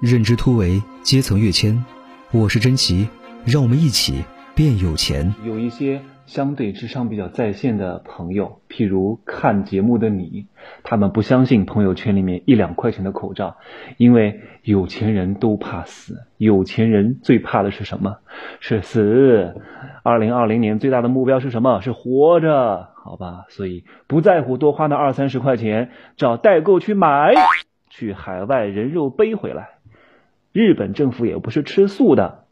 认知突围，阶层跃迁。我是真奇，让我们一起变有钱。有一些相对智商比较在线的朋友，譬如看节目的你，他们不相信朋友圈里面一两块钱的口罩，因为有钱人都怕死，有钱人最怕的是什么？是死。二零二零年最大的目标是什么？是活着，好吧？所以不在乎多花那二三十块钱，找代购去买，去海外人肉背回来。日本政府也不是吃素的，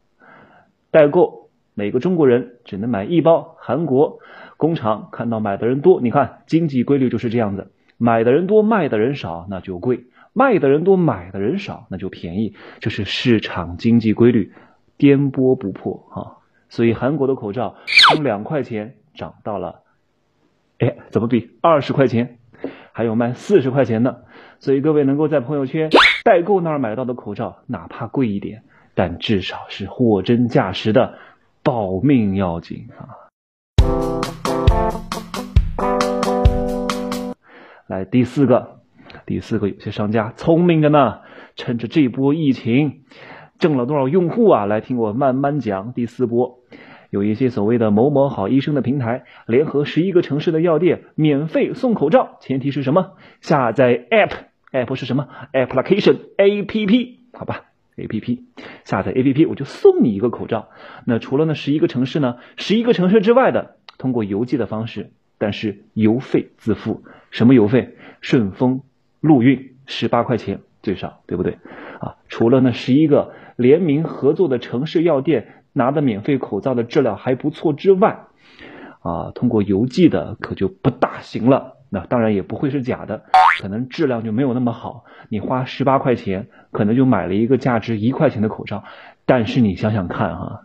代购每个中国人只能买一包。韩国工厂看到买的人多，你看经济规律就是这样子，买的人多，卖的人少，那就贵；卖的人多，买的人少，那就便宜。这是市场经济规律，颠簸不破哈。所以韩国的口罩从两块钱涨到了，哎，怎么比二十块钱？还有卖四十块钱的。所以各位能够在朋友圈代购那儿买到的口罩，哪怕贵一点，但至少是货真价实的，保命要紧啊！来第四个，第四个有些商家聪明着呢，趁着这波疫情挣了多少用户啊？来听我慢慢讲。第四波，有一些所谓的某某好医生的平台，联合十一个城市的药店，免费送口罩。前提是什么？下载 app。app 是什么？application A P P 好吧，A P P 下载 A P P 我就送你一个口罩。那除了那十一个城市呢？十一个城市之外的，通过邮寄的方式，但是邮费自付。什么邮费？顺丰陆运十八块钱最少，对不对？啊，除了那十一个联名合作的城市药店拿的免费口罩的质量还不错之外，啊，通过邮寄的可就不大行了。那当然也不会是假的，可能质量就没有那么好。你花十八块钱，可能就买了一个价值一块钱的口罩。但是你想想看哈，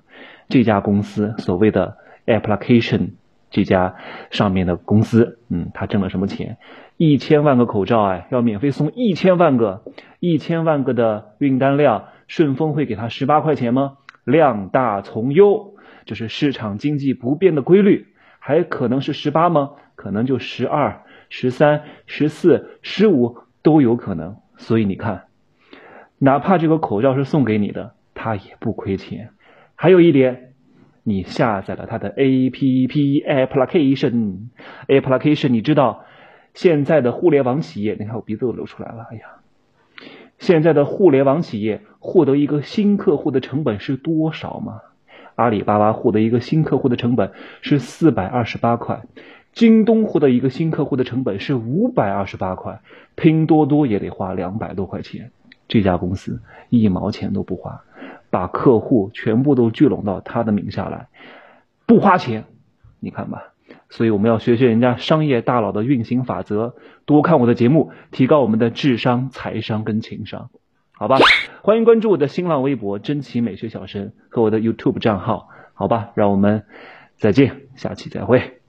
这家公司所谓的 application 这家上面的公司，嗯，他挣了什么钱？一千万个口罩哎，要免费送一千万个，一千万个的运单量，顺丰会给他十八块钱吗？量大从优，就是市场经济不变的规律，还可能是十八吗？可能就十二。十三、十四、十五都有可能，所以你看，哪怕这个口罩是送给你的，他也不亏钱。还有一点，你下载了他的 A P P application application，你知道现在的互联网企业，你看我鼻子都流出来了，哎呀，现在的互联网企业获得一个新客户的成本是多少吗？阿里巴巴获得一个新客户的成本是四百二十八块。京东获得一个新客户的成本是五百二十八块，拼多多也得花两百多块钱。这家公司一毛钱都不花，把客户全部都聚拢到他的名下来，不花钱，你看吧。所以我们要学学人家商业大佬的运行法则，多看我的节目，提高我们的智商、财商跟情商，好吧？欢迎关注我的新浪微博“真奇美学小生”和我的 YouTube 账号，好吧？让我们再见，下期再会。